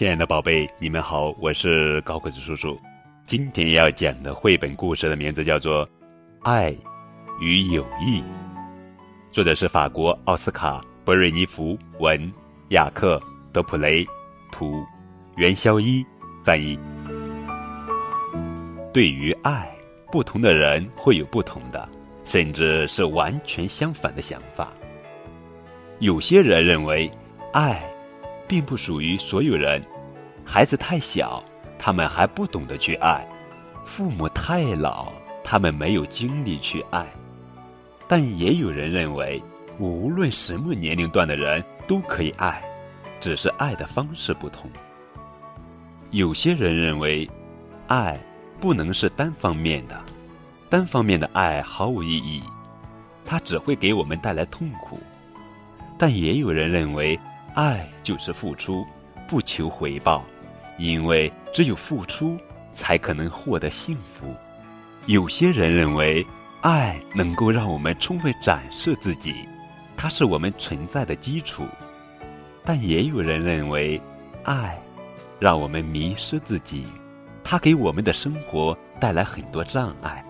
亲爱的宝贝，你们好，我是高个子叔叔。今天要讲的绘本故事的名字叫做《爱与友谊》，作者是法国奥斯卡·博瑞尼福文，雅克·德普雷图，袁肖一翻译。对于爱，不同的人会有不同的，甚至是完全相反的想法。有些人认为，爱。并不属于所有人，孩子太小，他们还不懂得去爱；父母太老，他们没有精力去爱。但也有人认为，无论什么年龄段的人都可以爱，只是爱的方式不同。有些人认为，爱不能是单方面的，单方面的爱毫无意义，它只会给我们带来痛苦。但也有人认为。爱就是付出，不求回报，因为只有付出，才可能获得幸福。有些人认为，爱能够让我们充分展示自己，它是我们存在的基础。但也有人认为，爱让我们迷失自己，它给我们的生活带来很多障碍。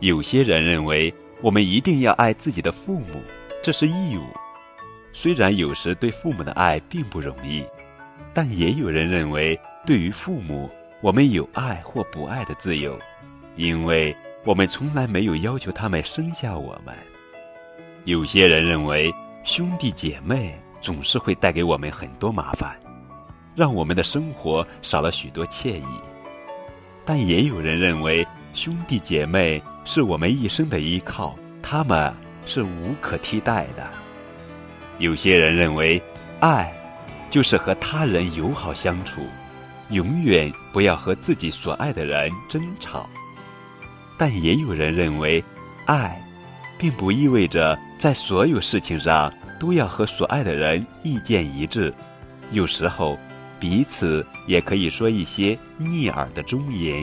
有些人认为，我们一定要爱自己的父母，这是义务。虽然有时对父母的爱并不容易，但也有人认为，对于父母，我们有爱或不爱的自由，因为我们从来没有要求他们生下我们。有些人认为，兄弟姐妹总是会带给我们很多麻烦，让我们的生活少了许多惬意。但也有人认为，兄弟姐妹是我们一生的依靠，他们是无可替代的。有些人认为，爱就是和他人友好相处，永远不要和自己所爱的人争吵。但也有人认为，爱并不意味着在所有事情上都要和所爱的人意见一致。有时候，彼此也可以说一些逆耳的忠言。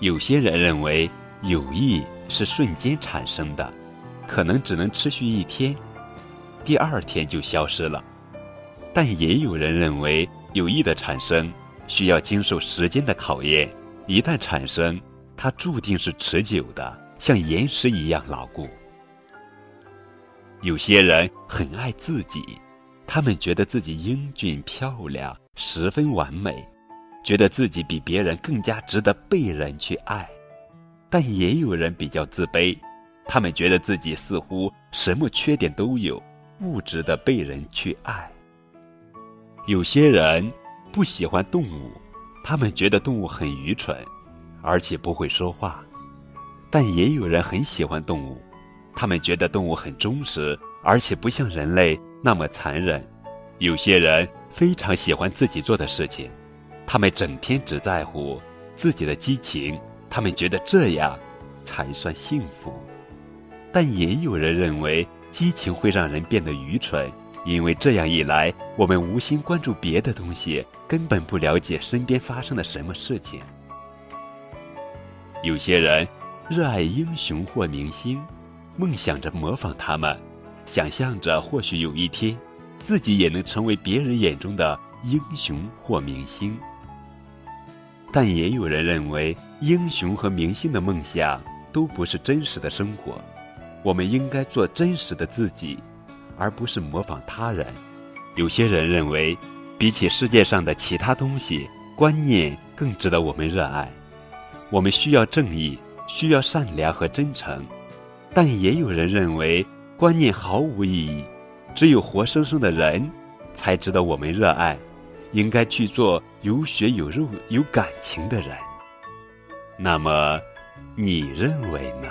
有些人认为，友谊是瞬间产生的，可能只能持续一天。第二天就消失了，但也有人认为友谊的产生需要经受时间的考验，一旦产生，它注定是持久的，像岩石一样牢固。有些人很爱自己，他们觉得自己英俊漂亮，十分完美，觉得自己比别人更加值得被人去爱。但也有人比较自卑，他们觉得自己似乎什么缺点都有。不值得被人去爱。有些人不喜欢动物，他们觉得动物很愚蠢，而且不会说话；但也有人很喜欢动物，他们觉得动物很忠实，而且不像人类那么残忍。有些人非常喜欢自己做的事情，他们整天只在乎自己的激情，他们觉得这样才算幸福。但也有人认为。激情会让人变得愚蠢，因为这样一来，我们无心关注别的东西，根本不了解身边发生了什么事情。有些人热爱英雄或明星，梦想着模仿他们，想象着或许有一天，自己也能成为别人眼中的英雄或明星。但也有人认为，英雄和明星的梦想都不是真实的生活。我们应该做真实的自己，而不是模仿他人。有些人认为，比起世界上的其他东西，观念更值得我们热爱。我们需要正义，需要善良和真诚。但也有人认为，观念毫无意义，只有活生生的人才值得我们热爱。应该去做有血有肉、有感情的人。那么，你认为呢？